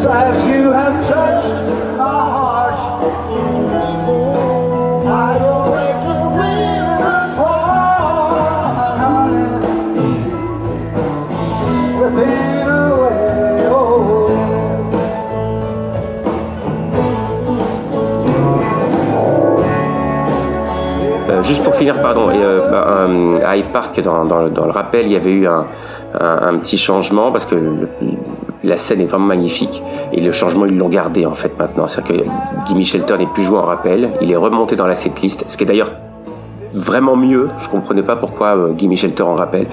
You have touched my heart. juste pour finir, pardon, et, euh, bah, à Hyde Park, dans, le rappel, il y avait eu un, un, petit changement parce que la scène est vraiment magnifique et le changement ils l'ont gardé en fait maintenant. C'est-à-dire que Guy Shelton n'est plus joué en rappel, il est remonté dans la setlist, ce qui est d'ailleurs vraiment mieux. Je comprenais pas pourquoi euh, Guy Michelter en rappelle.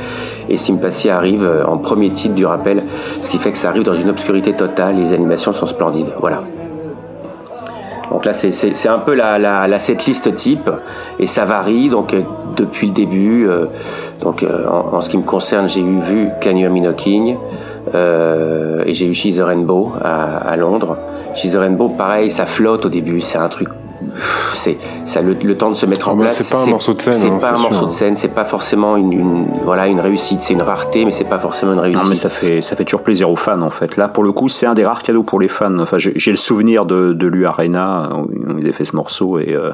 Et Sympathie arrive euh, en premier titre du rappel, ce qui fait que ça arrive dans une obscurité totale. Les animations sont splendides. Voilà. Donc là, c'est un peu la, la, la setlist type, et ça varie donc euh, depuis le début. donc en, en, ce qui me concerne, j'ai eu vu Can You Knocking, et j'ai eu She's the Rainbow à, Londres. She's the Rainbow, pareil, ça flotte au début, c'est un truc c'est ça le, le, temps de se mettre en ah, place. C'est pas un morceau de scène. C'est hein, pas un morceau de scène. C'est pas forcément une, une, voilà une réussite. C'est une rareté, mais c'est pas forcément une réussite. Non, mais ça fait ça fait toujours plaisir aux fans en fait. Là, pour le coup, c'est un des rares cadeaux pour les fans. Enfin, j'ai le souvenir de de l'U Arena où ils avaient fait ce morceau et euh,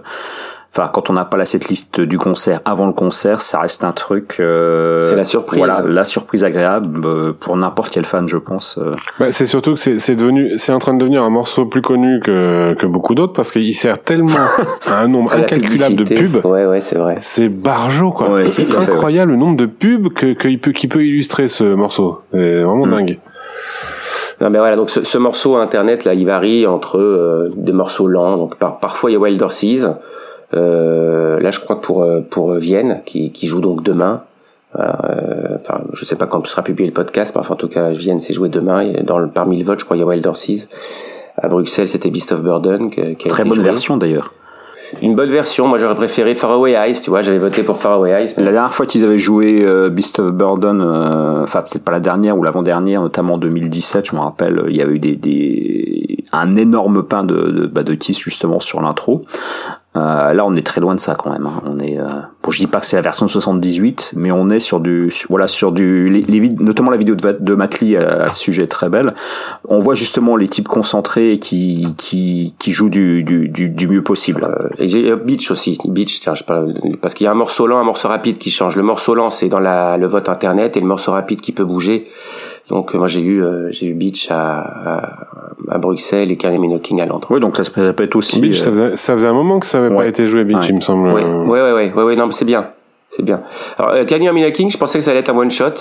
Enfin, quand on n'a pas la liste du concert avant le concert, ça reste un truc. Euh, c'est la surprise. Voilà, la surprise agréable euh, pour n'importe quel fan, je pense. Euh. Bah, c'est surtout que c'est devenu, c'est en train de devenir un morceau plus connu que que beaucoup d'autres parce qu'il sert tellement <laughs> à un nombre incalculable de pubs. Ouais, ouais, c'est vrai. C'est barjo quoi. Ouais, c'est incroyable le nombre de pubs que qu'il peut qui peut illustrer ce morceau. C'est vraiment mm. dingue. Non, mais voilà, donc ce, ce, morceau internet là, il varie entre euh, des morceaux lents. Donc par, parfois il y a Wilder Seas. Euh, là, je crois que pour euh, pour Vienne, qui, qui joue donc demain. Euh, enfin, je sais pas quand sera publié le podcast, mais enfin, en tout cas, Vienne s'est joué demain. Dans le, parmi le vote, je crois, il y a Wilder Seas. À Bruxelles, c'était Beast of Burden. Qui, a Très bonne version d'ailleurs. Une bonne version. Moi, j'aurais préféré Faraway Eyes. Tu vois, j'avais voté pour Faraway Eyes. La dernière fois qu'ils avaient joué Beast of Burden, enfin peut-être pas la dernière ou l'avant-dernière, notamment en 2017, je me rappelle, il y avait eu des, des un énorme pain de de, bah, de Kiss justement sur l'intro. Euh, là, on est très loin de ça quand même. Hein. On est, euh... bon, je dis pas que c'est la version 78, mais on est sur du, voilà, sur du, les, les notamment la vidéo de, de Matli à, ce sujet très belle. On voit justement les types concentrés qui, qui, qui jouent du, du, du, du mieux possible. Euh, et j'ai euh, Beach aussi, Beach, tiens, je parle, parce qu'il y a un morceau lent, un morceau rapide qui change. Le morceau lent, c'est dans la, le vote internet, et le morceau rapide qui peut bouger. Donc moi j'ai eu euh, j'ai eu Beach à, à, à Bruxelles et Carly Knocking à Londres. Oui, donc ça, peut être aussi. Beach, ça, faisait, ça faisait un moment que ça avait pas été joué Beach, il me semble. Oui, oui, oui, oui, ouais, non, mais c'est bien, c'est bien. Alors euh, Carly Knocking, je pensais que ça allait être un one shot.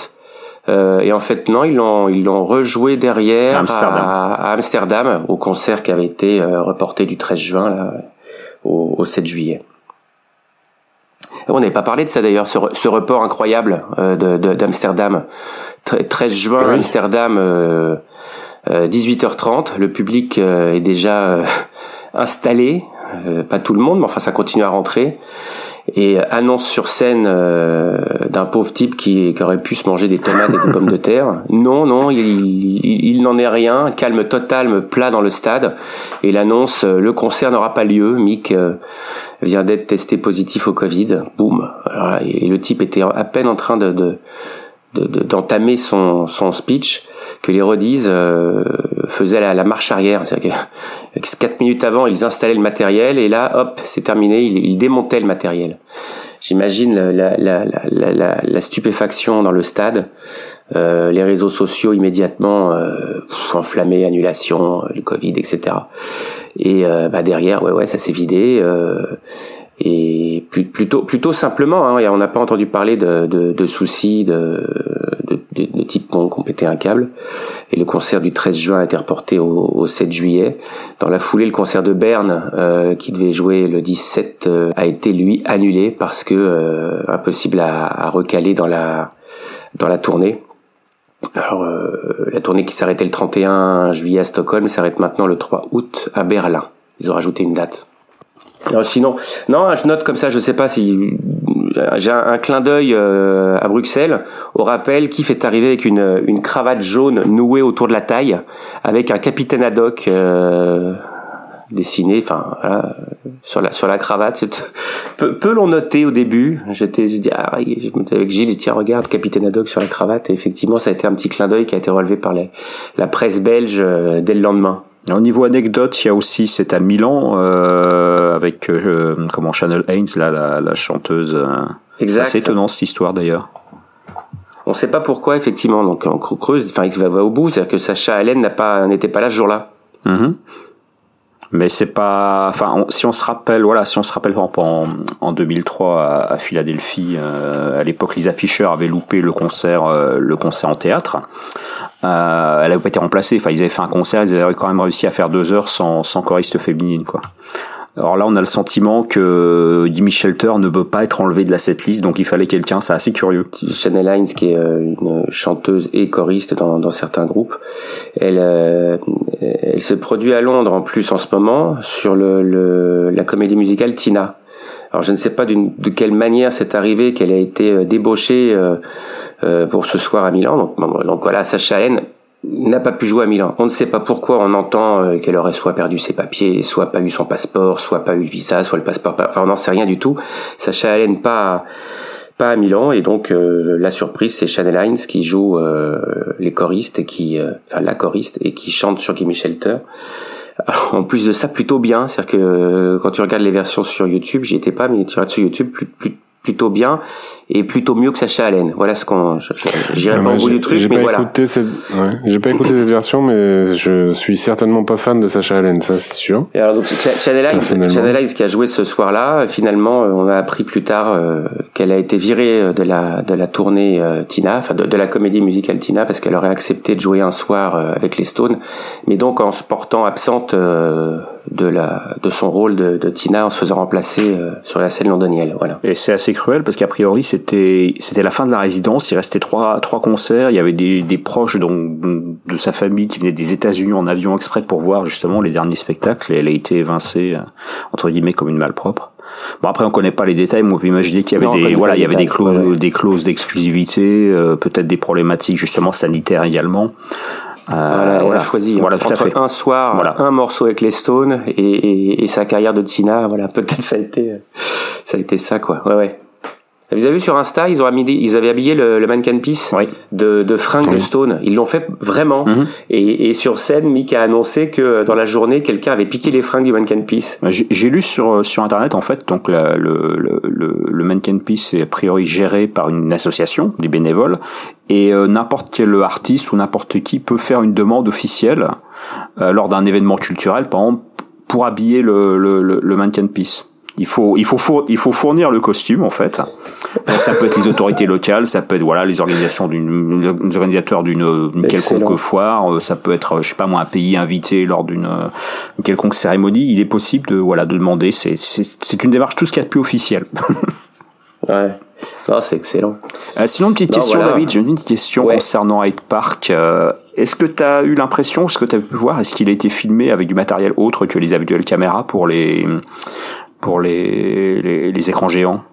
Euh, et en fait non, ils l'ont ils l'ont rejoué derrière à Amsterdam. À, à Amsterdam au concert qui avait été euh, reporté du 13 juin là au, au 7 juillet. On n'avait pas parlé de ça d'ailleurs, ce, ce, report incroyable euh, d'Amsterdam. 13 juin, Amsterdam, euh, 18h30. Euh, le public euh, est déjà <laughs> installé. pas tout le monde, mais enfin ça continue à rentrer et annonce sur scène euh, d'un pauvre type qui, qui, aurait pu se manger des tomates et des pommes de terre. Non, non, il, il, il n'en est rien. Calme total, plat dans le stade. Et l'annonce, euh, le concert n'aura pas lieu. Mick euh, vient d'être testé positif au Covid. Boum. Et, le type était à peine en train de, de d'entamer son, son speech que les Rodis euh, faisaient la, la, marche arrière. C'est-à-dire que <laughs> quatre minutes avant, ils installaient le matériel et là, hop, c'est terminé, ils, ils, démontaient le matériel. J'imagine la, la, la, stupéfaction dans le stade, euh, les réseaux sociaux immédiatement euh, enflammés, annulation, le Covid, etc. Et euh, bah derrière, ouais, ouais, ça s'est vidé. Et plutôt plutôt simplement hein, on n'a pas entendu parler de, de, de soucis de, de, de, type qu'on pété un câble. Et le concert du 13 juin a été reporté au, au 7 juillet. Dans la foulée le concert de Berne euh, qui devait jouer le 17 euh, a été lui annulé parce que euh, impossible à, à, recaler dans la dans la tournée. Alors euh, la tournée qui s'arrêtait le 31 juillet à Stockholm s'arrête maintenant le 3 août à Berlin. Ils ont rajouté une date alors sinon, non, je note comme ça, je sais pas si j'ai un, clin d'œil euh, à Bruxelles au rappel qui fait arriver avec une, une cravate jaune nouée autour de la taille, avec un capitaine ad hoc euh, dessiné, enfin sur la sur la cravate. <laughs> Peu, peu l'ont noté au début. J'étais, j'ai dit ah, avec Gilles, tiens regarde capitaine ad hoc sur la cravate. Et effectivement, ça a été un petit clin d'œil qui a été relevé par les, la presse belge euh, dès le lendemain. Au niveau anecdote, il y a aussi, c'est à Milan, euh, avec euh, comment Chanel Haynes, là, la, la chanteuse. Euh, exact. C'est étonnant cette histoire d'ailleurs. On ne sait pas pourquoi effectivement. Donc en creuse, enfin, il va, va au bout, c'est-à-dire que Sacha Allen n'a pas, n'était pas là ce jour-là. Mm-hmm. Mais c'est pas, enfin, si on se rappelle, voilà, si on se rappelle en, en 2003 à, Philadelphie, euh, à l'époque, Lisa Fischer avait loupé le concert, euh, le concert en théâtre. Euh, elle avait pas été remplacée. Enfin, ils avaient fait un concert, ils avaient quand même réussi à faire deux heures sans, sans choriste féminine, quoi. Alors là, on a le sentiment que Jimmy Shelter ne veut pas être enlevé de la setlist, donc il fallait quelqu'un, c'est assez curieux. Chanel Hines, qui est euh, une chanteuse et choriste dans, dans certains groupes, elle, euh, elle se produit à Londres en plus en ce moment sur le, le la comédie musicale Tina. Alors je ne sais pas de quelle manière c'est arrivé qu'elle a été euh, débauchée euh, pour ce soir à Milan. Donc, voilà, Sacha Hellen n'a pas pu jouer à Milan. On ne sait pas pourquoi. On entend euh, qu'elle aurait soit perdu ses papiers, soit pas eu son passeport, soit pas eu le visa, soit le passeport. Enfin, on n'en sait rien du tout. Sacha Allen pas pas à Milan et donc euh, la surprise c'est Chanel Hines qui joue euh, les choristes et qui enfin la choriste et qui chante sur Gimme Shelter. <laughs> en plus de ça plutôt bien, c'est-à-dire que quand tu regardes les versions sur YouTube, j'y étais pas mais tu regardes sur YouTube plus, plus plutôt bien et plutôt mieux que Sacha Allen. Voilà ce qu'on. J'irai pas au bout du truc, mais voilà. Écouté cette, ouais, j'ai pas écouté cette version, mais je suis certainement pas fan de Sacha Allen, ça c'est sûr. Et alors donc Chanel Ives, qui a joué ce soir-là, finalement, euh, on a appris plus tard euh, qu'elle a été virée euh, de la de la tournée Tina, enfin de, de, la comédie musicale Tina, parce qu'elle aurait accepté de jouer un soir avec les Stones, mais donc en se portant absente de la de son rôle de, de Tina en se faisant remplacer sur la scène londonienne. Voilà. Et c'est assez cruel parce qu'a priori c'était c'était la fin de la résidence. Il restait trois trois concerts. Il y avait des, des proches donc de sa famille qui venaient des États-Unis en avion exprès pour voir justement les derniers spectacles. Et elle a été évincée euh, entre guillemets comme une malpropre. Bon après on connaît pas les détails, mais on peut imaginer qu'il y avait des voilà il y avait des clauses des clauses d'exclusivité, euh, peut-être des problématiques justement sanitaires également. Euh, voilà, choisi voilà, tout entre un soir, voilà. un morceau avec les Stones et, et, et, sa carrière de Tina. Voilà, <laughs> peut-être ça a été, ça a été ça quoi. Ouais, ouais. Vous avez vu sur Insta, ils ont mis, ils avaient habillé le, le mannequin piece de, de Frank de Stone. Ils l'ont fait vraiment. Mhm. et, et, sur scène, Mick a annoncé que dans la journée, quelqu'un avait piqué les fringues du mannequin piece. J'ai lu sur sur internet en fait, donc le, le, le, le mannequin piece est a priori géré par une association, des bénévoles, et euh, n'importe quel artiste ou n'importe qui peut faire une demande officielle euh, lors d'un événement culturel, par exemple, pour habiller le, le, le mannequin piece. Il faut, il faut, fournir, il faut fournir le costume en fait. Donc ça peut être les autorités locales, ça peut être voilà les organisations d'une, les organisateurs d'une quelconque foire, euh, ça peut être je sais pas moi un pays invité lors d'une quelconque cérémonie. Il est possible de voilà de demander. C'est c'est une démarche tout ce qu'il y a de plus officiel. <laughs> ouais. Ah, c'est excellent. Euh, sinon, une petite question, David. J'ai une petite question concernant Hyde Park. Euh, est-ce que tu as eu l'impression, est-ce que tu as pu voir, est-ce qu'il a été filmé avec du matériel autre que les habituelles caméras pour les pour les, les, les écrans géants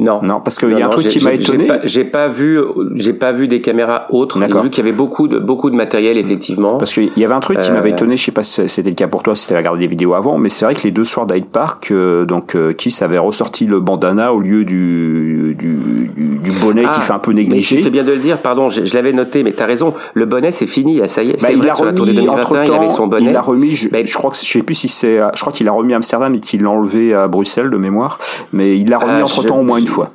non. Non, parce qu'il y a un truc qui m'a étonné. J'ai pas, pas, vu, j'ai pas vu des caméras autres. J'ai vu qu'il y avait beaucoup de beaucoup de matériel effectivement. Parce qu'il y avait un truc qui m'avait euh, étonné. Je sais pas si c'était le cas pour toi, si tu avais regardé des vidéos avant, mais c'est vrai que les deux soirs d'Hyde Park, euh, donc euh, Kiss avait ressorti le bandana au lieu du du, du, bonnet qui ah, fait un peu négligé. C'est bien de le dire. Pardon, je, je l'avais noté, mais t'as raison. Le bonnet c'est fini. Ça y est. Bah, il a remis entre temps. Il avait son bonnet. Il l'a remis. Je, je, crois que je sais plus si c'est. Je crois qu'il l'a remis à Amsterdam et qu'il l'a enlevé à Bruxelles de mémoire. Mais il l'a remis ah, entre temps au moins une fois.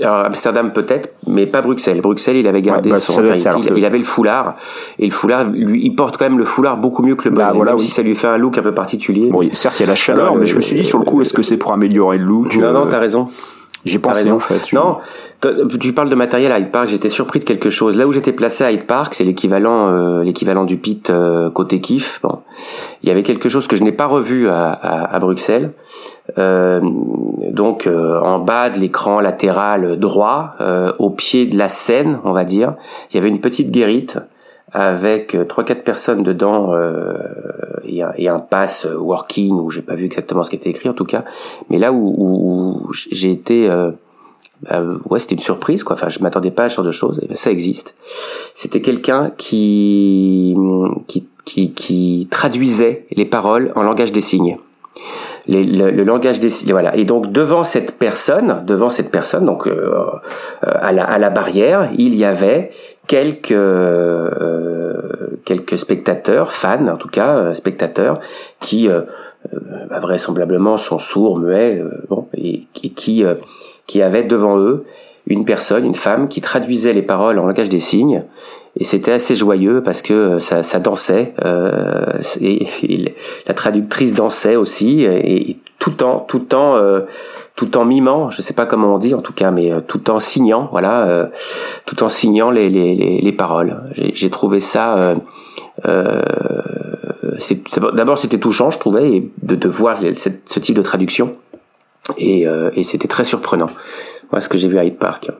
Alors, Amsterdam peut-être, mais pas Bruxelles. Bruxelles, il avait gardé bah, son, il, avait le foulard et le foulard, lui, il porte quand même le foulard beaucoup mieux que le bah, bonnet. voilà, oui. si ça lui fait un look un peu particulier. Certes, il y a la chaleur, mais je me suis dit sur le coup, est-ce que c'est pour améliorer le look Non, non, t'as raison. J'ai pensé en fait. Non, tu parles de matériel à Hyde Park. J'étais surpris de quelque chose. Là où j'étais placé à Hyde Park, c'est l'équivalent, euh, l'équivalent du pit euh, côté kiff. Bon, il y avait quelque chose que je n'ai pas revu à, à, à Bruxelles. Euh, donc en bas de l'écran latéral droit, au pied de la scène, on va dire, il y avait une petite guérite avec trois quatre personnes dedans euh, et, un, et, un, pass working où j'ai pas vu exactement ce qui était écrit en tout cas. Mais là où, où j'ai été euh, bah, ouais c'était une surprise quoi. Enfin je m'attendais pas à ce genre de choses. Et ben, ça existe. C'était quelqu'un qui, qui qui qui traduisait les paroles en langage des signes. Le, le, langage des signes voilà. Et donc devant cette personne devant cette personne donc euh, à la à la barrière il y avait quelques euh, quelques spectateurs, fans en tout cas, euh, spectateurs qui euh, bah, vraisemblablement sont sourds, muets, bon, et, qui qui, qui avaient devant eux une personne, une femme qui traduisait les paroles en langage des signes. Et c'était assez joyeux parce que ça, ça dansait et, la traductrice dansait aussi et, tout en tout en tout en mimant, je sais pas comment on dit en tout cas, mais euh, tout en signant, voilà, euh, tout en signant les, les, les, les paroles. J'ai trouvé ça euh, Euh, D'abord, c'était touchant, je trouvais, de, de voir ce type de traduction. Et, euh, et c'était très surprenant. Moi, ce que j'ai vu à Hyde Park,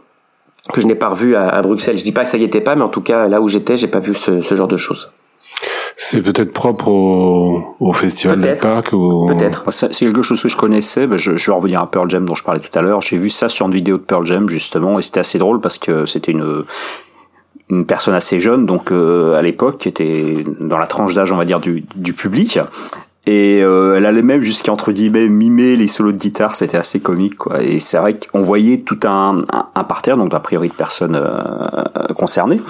que je n'ai pas revu à, à, Bruxelles. Je dis pas que ça y était pas, mais en tout cas, là où j'étais, j'ai pas vu ce, ce genre de choses. C'est peut-être propre au, au festival de Parc ou peut-être. C'est quelque chose que je connaissais. Ben je, je, vais revenir à Pearl Jam dont je parlais tout à l'heure. J'ai vu ça sur une vidéo de Pearl Jam justement, et c'était assez drôle parce que c'était une une personne assez jeune, donc euh, à l'époque, qui était dans la tranche d'âge, on va dire, du, du public. Et euh, elle allait même jusqu'à entre guillemets mimer les solos de guitare, c'était assez comique quoi. Et c'est vrai qu'on voyait tout un, un, un, parterre, donc a priori de personnes euh, concernées.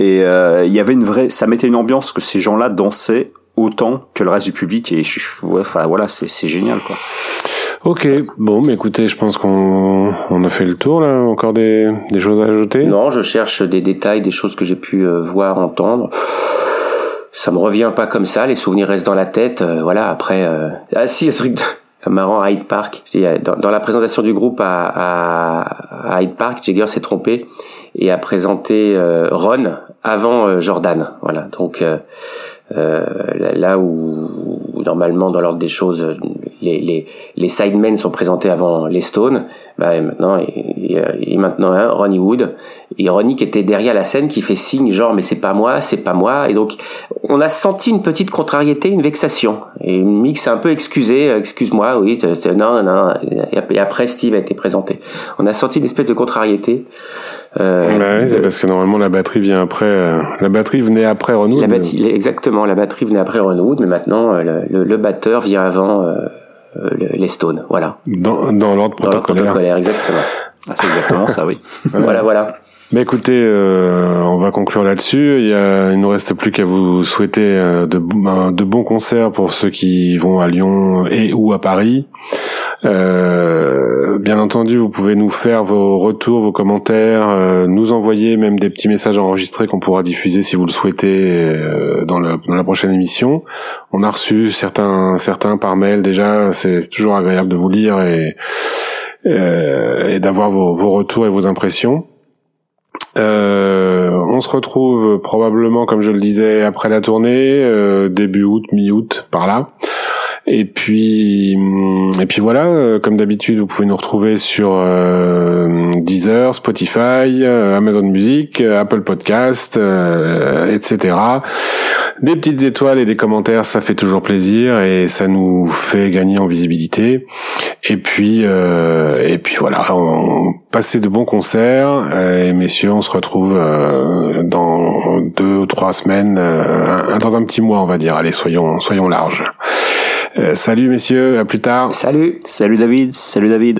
Et euh, il y avait une vraie, ça mettait une ambiance que ces gens-là dansaient autant que le reste du public. Et ouais, enfin voilà, c'est génial quoi. Ok, bon, mais écoutez, je pense qu'on on a fait le tour là. Encore des, des choses à ajouter? Non, je cherche des détails, des choses que j'ai pu euh, voir, entendre. Ça me revient pas comme ça. Les souvenirs restent dans la tête. Euh, voilà. Après, euh... ah si, le truc de... marrant à Hyde Park. Dans, dans, la présentation du groupe à, Hyde Park, Jagger s'est trompé et a présenté euh, Ron avant Jordan. Voilà. Donc là où normalement dans l'ordre des choses les, les, les sidemen sont présentés avant les Stones, bah, maintenant, il, il, maintenant hein, Ronnie Wood, et Ronnie qui était derrière la scène, qui fait signe genre mais c'est pas moi, c'est pas moi, et donc on a senti une petite contrariété, une vexation, et Mick s'est un peu excusé, euh, excuse-moi, oui, non, non, non, et après Steve a été présenté. On a senti une espèce de contrariété. Euh, bah oui, c'est parce que normalement la batterie vient après. Euh, la batterie venait après Ron Wood. La exactement, la batterie venait après Ron Wood, mais maintenant le, le, le batteur vient avant euh, euh, les Stones, voilà. Dans, dans l'ordre protocolaire. protocolaire. exactement. Ah, c'est exactement ça, oui. <laughs> voilà, voilà. Mais écoutez, euh, on va conclure là-dessus. Il, y a, il nous reste plus qu'à vous souhaiter euh, de, de bons concerts pour ceux qui vont à Lyon et ou à Paris. Euh, bien entendu, vous pouvez nous faire vos retours, vos commentaires, euh, nous envoyer même des petits messages enregistrés qu'on pourra diffuser si vous le souhaitez euh, dans, le, dans, la prochaine émission. On a reçu certains certains par mail déjà. C'est toujours agréable de vous lire et, et d'avoir vos, vos retours et vos impressions. Euh, on se retrouve probablement, comme je le disais, après la tournée, euh, début août, mi-août, par là. Et puis, hum, et puis voilà, euh, comme d'habitude, vous pouvez nous retrouver sur euh, Deezer, Spotify, euh, Amazon Music, Apple Podcast, etc. Des petites étoiles et des commentaires, ça fait toujours plaisir et ça nous fait gagner en visibilité. Et puis, et puis voilà, on, de bons concerts et messieurs, on se retrouve dans deux ou trois semaines, dans un petit mois, on va dire. Allez, soyons, soyons larges. Euh, salut messieurs, à plus tard. Salut. Salut David. Salut David.